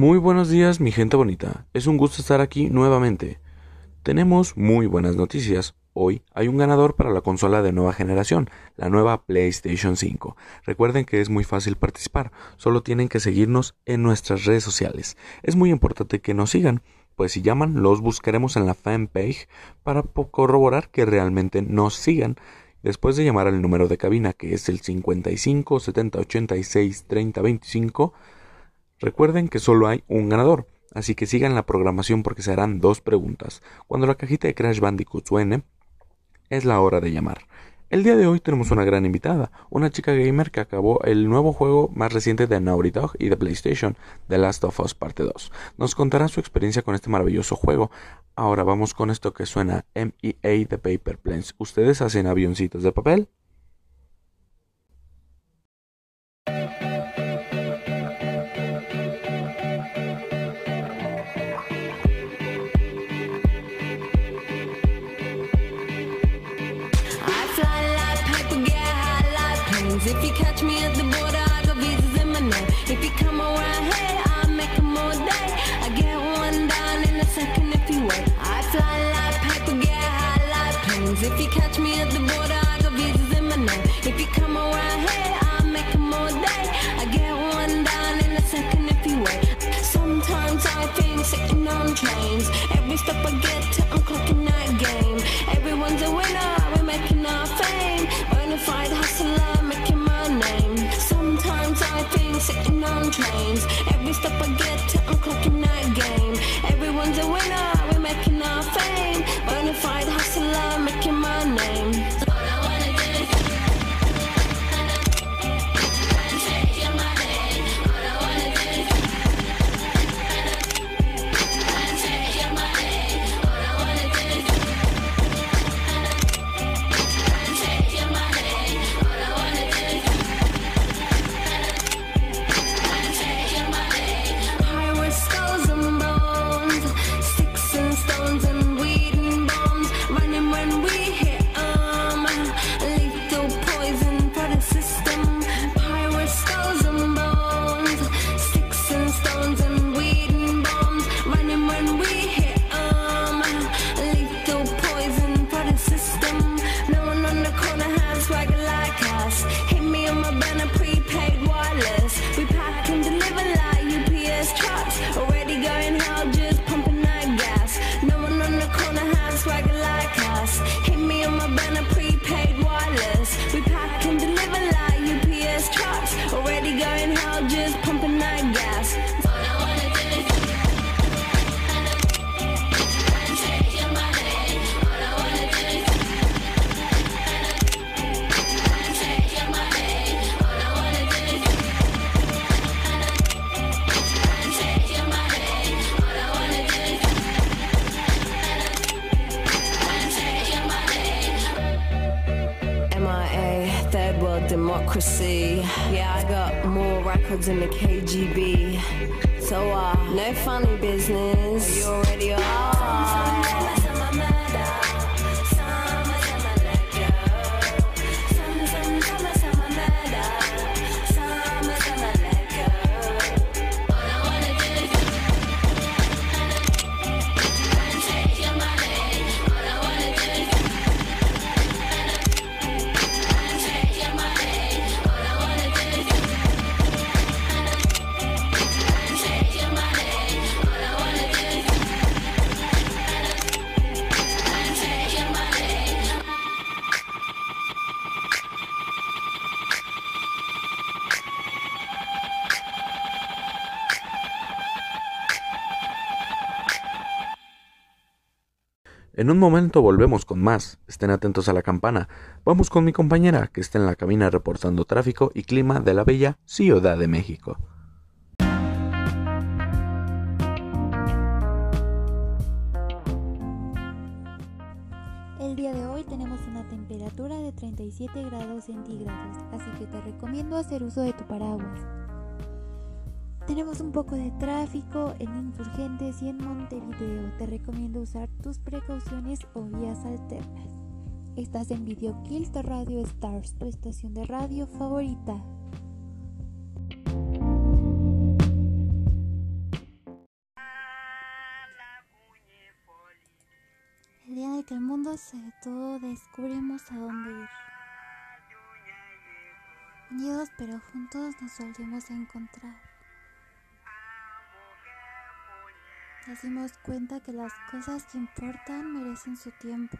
Muy buenos días, mi gente bonita. Es un gusto estar aquí nuevamente. Tenemos muy buenas noticias. Hoy hay un ganador para la consola de nueva generación, la nueva PlayStation 5. Recuerden que es muy fácil participar, solo tienen que seguirnos en nuestras redes sociales. Es muy importante que nos sigan, pues si llaman los buscaremos en la fanpage para corroborar que realmente nos sigan. Después de llamar al número de cabina que es el 55 70 86 30 25 Recuerden que solo hay un ganador, así que sigan la programación porque se harán dos preguntas. Cuando la cajita de Crash Bandicoot suene, es la hora de llamar. El día de hoy tenemos una gran invitada, una chica gamer que acabó el nuevo juego más reciente de Naughty Dog y de PlayStation, The Last of Us Parte 2. Nos contará su experiencia con este maravilloso juego. Ahora vamos con esto que suena MEA de Paper Planes. ¿Ustedes hacen avioncitos de papel? Like. If you catch me at the border, I got visas in my name. If you come around here, I'll make them all day. I get one down in a second if you wait. Sometimes I think sitting on trains. Every step I get to, En un momento volvemos con más. Estén atentos a la campana. Vamos con mi compañera que está en la cabina reportando tráfico y clima de la bella Ciudad de México. El día de hoy tenemos una temperatura de 37 grados centígrados, así que te recomiendo hacer uso de tu paraguas. Tenemos un poco de tráfico en Insurgentes y en Montevideo. Te recomiendo usar tus precauciones o vías alternas. Estás en Video Kill de Radio Stars, tu estación de radio favorita. El día de que el mundo se detuvo, descubrimos a dónde ir. Unidos pero juntos nos volvimos a encontrar. Nos dimos cuenta que las cosas que importan merecen su tiempo.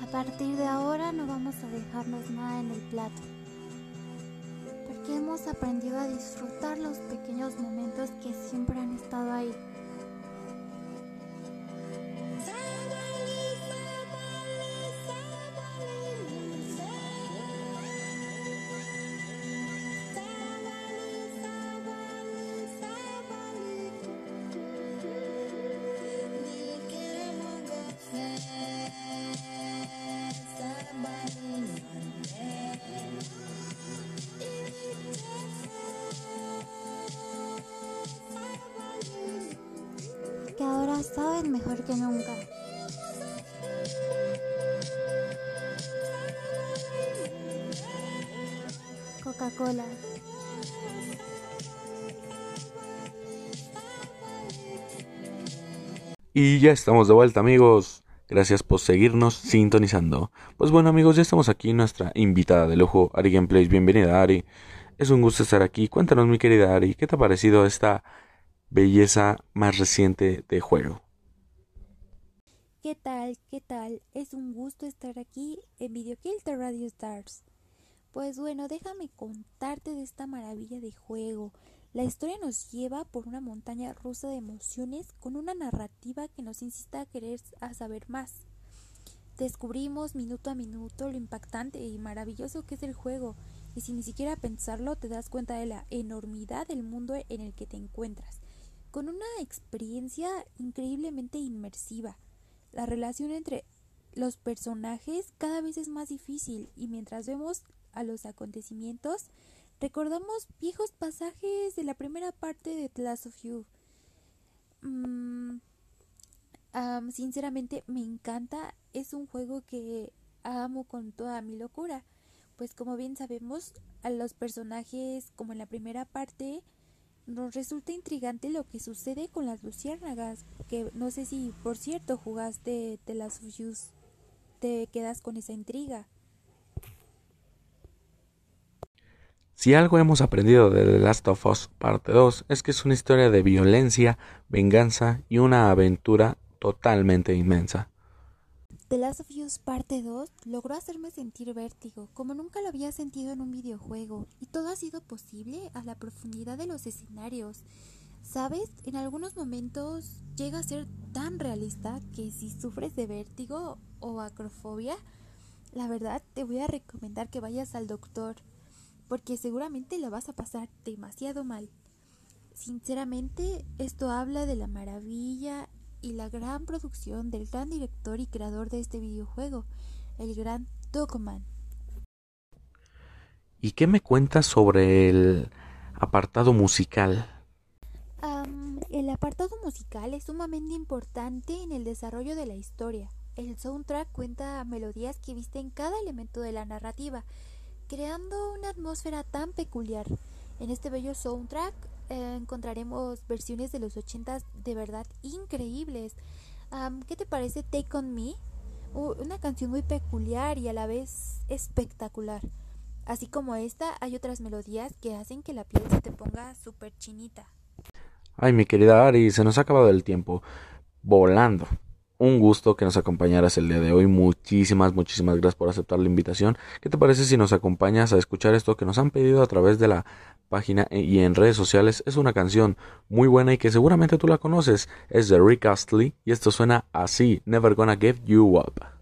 A partir de ahora no vamos a dejarnos nada en el plato, porque hemos aprendido a disfrutar los pequeños momentos que siempre han estado ahí. Saben mejor que nunca. Coca-Cola. Y ya estamos de vuelta amigos. Gracias por seguirnos sintonizando. Pues bueno amigos, ya estamos aquí nuestra invitada de lujo, Ari Gameplays. Bienvenida Ari. Es un gusto estar aquí. Cuéntanos mi querida Ari, ¿qué te ha parecido esta belleza más reciente de juego? ¿Qué tal? ¿Qué tal? Es un gusto estar aquí en Video Kilter Radio Stars. Pues bueno, déjame contarte de esta maravilla de juego. La historia nos lleva por una montaña rusa de emociones con una narrativa que nos incita a querer a saber más. Descubrimos minuto a minuto lo impactante y maravilloso que es el juego, y sin ni siquiera pensarlo te das cuenta de la enormidad del mundo en el que te encuentras, con una experiencia increíblemente inmersiva. La relación entre los personajes cada vez es más difícil y mientras vemos a los acontecimientos recordamos viejos pasajes de la primera parte de Last of You. Mm, am, sinceramente me encanta, es un juego que amo con toda mi locura, pues como bien sabemos a los personajes como en la primera parte nos resulta intrigante lo que sucede con las luciérnagas, que no sé si por cierto jugaste Last of You, te quedas con esa intriga. Si algo hemos aprendido de The Last of Us Parte 2 es que es una historia de violencia, venganza y una aventura totalmente inmensa. The Last of Us Parte 2 logró hacerme sentir vértigo, como nunca lo había sentido en un videojuego, y todo ha sido posible a la profundidad de los escenarios. ¿Sabes? En algunos momentos llega a ser tan realista que si sufres de vértigo o acrofobia, la verdad te voy a recomendar que vayas al doctor, porque seguramente la vas a pasar demasiado mal. Sinceramente, esto habla de la maravilla y la gran producción del gran director y creador de este videojuego, el gran Dogman. ¿Y qué me cuentas sobre el apartado musical? El apartado musical es sumamente importante en el desarrollo de la historia. El soundtrack cuenta melodías que visten cada elemento de la narrativa, creando una atmósfera tan peculiar. En este bello soundtrack eh, encontraremos versiones de los 80 de verdad increíbles. ¿Qué te parece Take On Me? Una canción muy peculiar y a la vez espectacular. Así como esta, hay otras melodías que hacen que la piel se te ponga súper chinita. Ay, mi querida Ari, se nos ha acabado el tiempo. Volando. Un gusto que nos acompañaras el día de hoy. Muchísimas, muchísimas gracias por aceptar la invitación. ¿Qué te parece si nos acompañas a escuchar esto que nos han pedido a través de la página y en redes sociales? Es una canción muy buena y que seguramente tú la conoces. Es de Rick Astley y esto suena así. Never gonna give you up.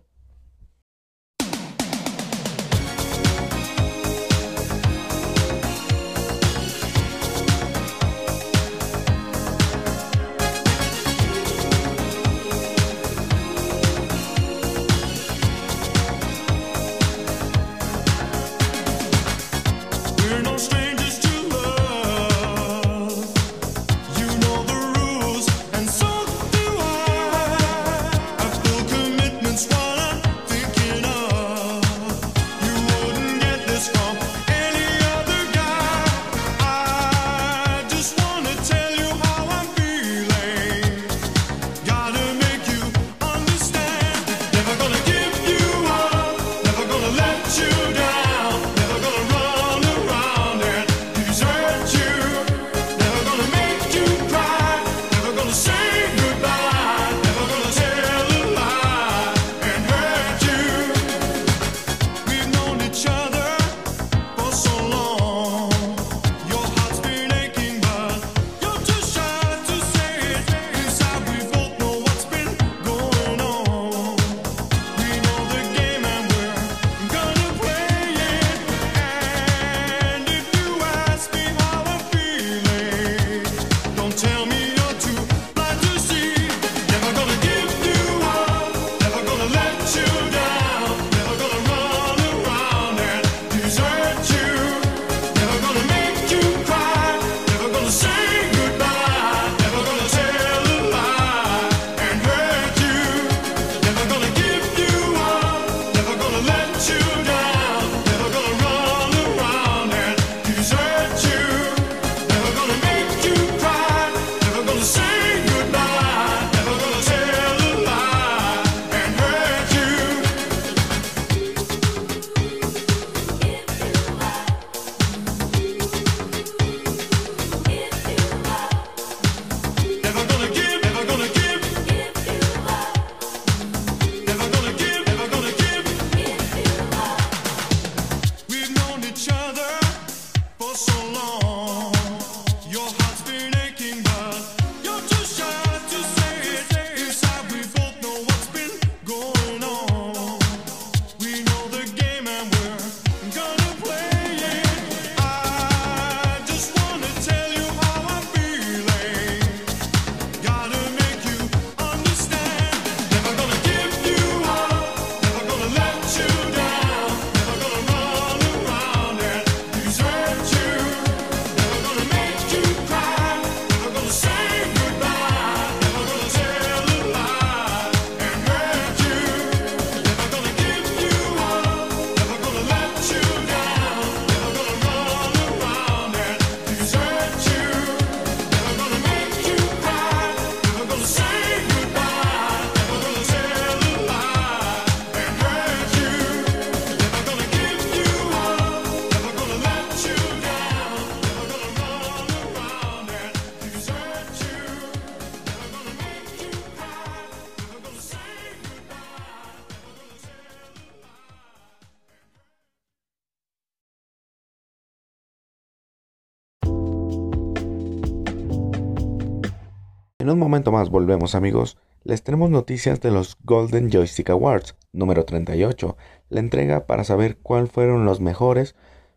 En un momento más volvemos amigos, les tenemos noticias de los Golden Joystick Awards número 38, la entrega para saber cuáles fueron los mejores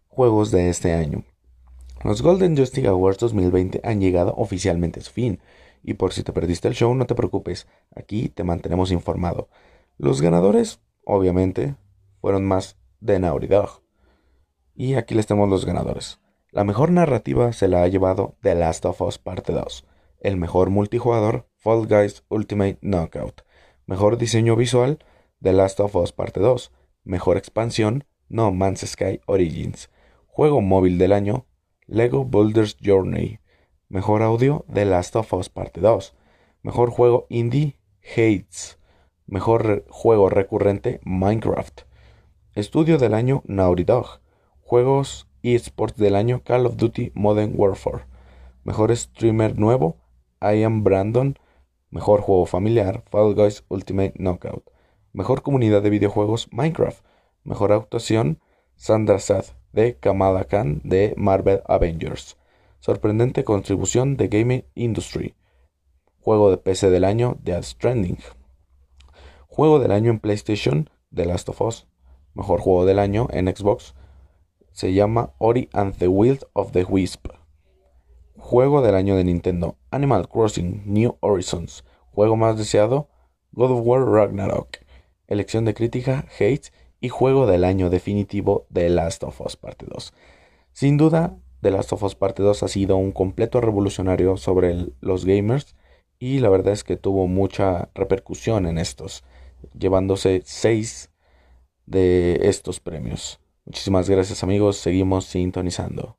juegos de este año. Los Golden Joystick Awards 2020 han llegado oficialmente a su fin, y por si te perdiste el show no te preocupes, aquí te mantenemos informado. Los ganadores, obviamente, fueron más de Naughty Dog. Y aquí les tenemos los ganadores. La mejor narrativa se la ha llevado The Last of Us Parte 2. El mejor multijugador, Fall Guys Ultimate Knockout. Mejor diseño visual, The Last of Us Parte 2. Mejor expansión, No Man's Sky Origins. Juego móvil del año, Lego Builders Journey. Mejor audio, The Last of Us Parte 2. Mejor juego indie, Hates. Mejor juego recurrente, Minecraft. Estudio del año, Naughty Dog. Juegos eSports del año, Call of Duty Modern Warfare. Mejor streamer nuevo, I am Brandon. Mejor juego familiar, Fall Guys Ultimate Knockout. Mejor comunidad de videojuegos, Minecraft. Mejor actuación, Sandra Sath de Kamala Khan de Marvel Avengers. Sorprendente contribución de Gaming Industry. Juego de PC del año, Death Stranding. Juego del año en PlayStation, The Last of Us. Mejor juego del año en Xbox. Se llama Ori and the Will of the Wisp. Juego del año de Nintendo, Animal Crossing New Horizons. Juego más deseado, God of War Ragnarok. Elección de crítica, Hate. Y juego del año definitivo, The Last of Us Parte 2. Sin duda, The Last of Us Parte 2 ha sido un completo revolucionario sobre los gamers y la verdad es que tuvo mucha repercusión en estos, llevándose 6 de estos premios. Muchísimas gracias amigos, seguimos sintonizando.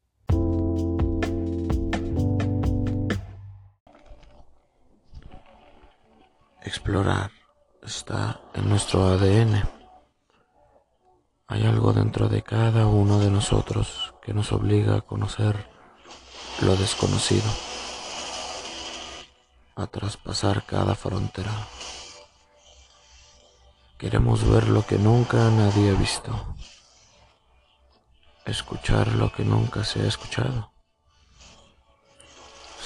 Explorar está en nuestro ADN. Hay algo dentro de cada uno de nosotros que nos obliga a conocer lo desconocido, a traspasar cada frontera. Queremos ver lo que nunca nadie ha visto, escuchar lo que nunca se ha escuchado,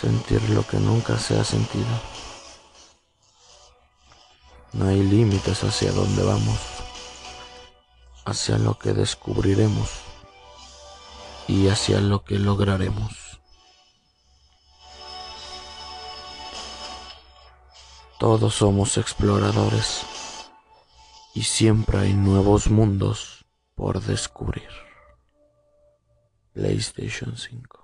sentir lo que nunca se ha sentido. No hay límites hacia dónde vamos, hacia lo que descubriremos y hacia lo que lograremos. Todos somos exploradores y siempre hay nuevos mundos por descubrir. PlayStation 5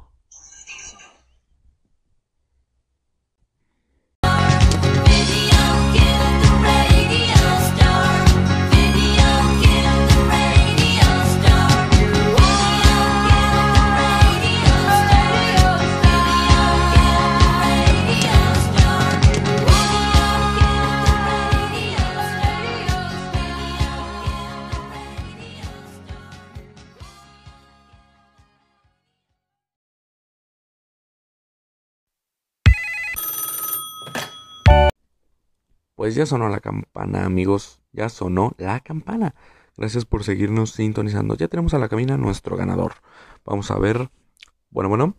Pues ya sonó la campana, amigos. Ya sonó la campana. Gracias por seguirnos sintonizando. Ya tenemos a la cabina nuestro ganador. Vamos a ver. Bueno, bueno.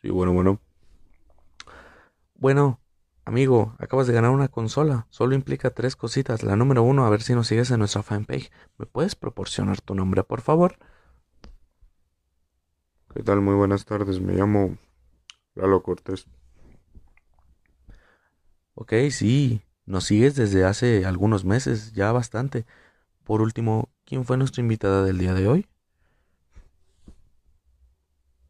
Sí, bueno, bueno. Bueno, amigo, acabas de ganar una consola. Solo implica tres cositas. La número uno, a ver si nos sigues en nuestra fanpage. ¿Me puedes proporcionar tu nombre, por favor? ¿Qué tal? Muy buenas tardes. Me llamo Lalo Cortés. Ok, sí, nos sigues desde hace algunos meses, ya bastante. Por último, ¿quién fue nuestra invitada del día de hoy?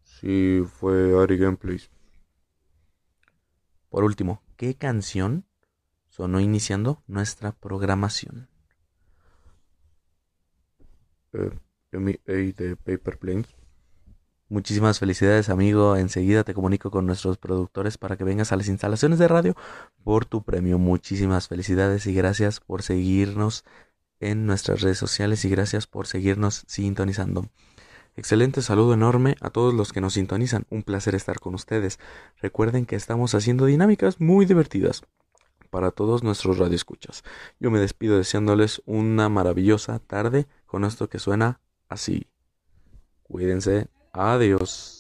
Sí, fue Ari Gameplays. Por último, ¿qué canción sonó iniciando nuestra programación? Eh, MA de Paper Planes. Muchísimas felicidades, amigo. Enseguida te comunico con nuestros productores para que vengas a las instalaciones de radio por tu premio. Muchísimas felicidades y gracias por seguirnos en nuestras redes sociales y gracias por seguirnos sintonizando. Excelente saludo enorme a todos los que nos sintonizan. Un placer estar con ustedes. Recuerden que estamos haciendo dinámicas muy divertidas para todos nuestros radioescuchas. Yo me despido deseándoles una maravillosa tarde con esto que suena así. Cuídense. Adiós.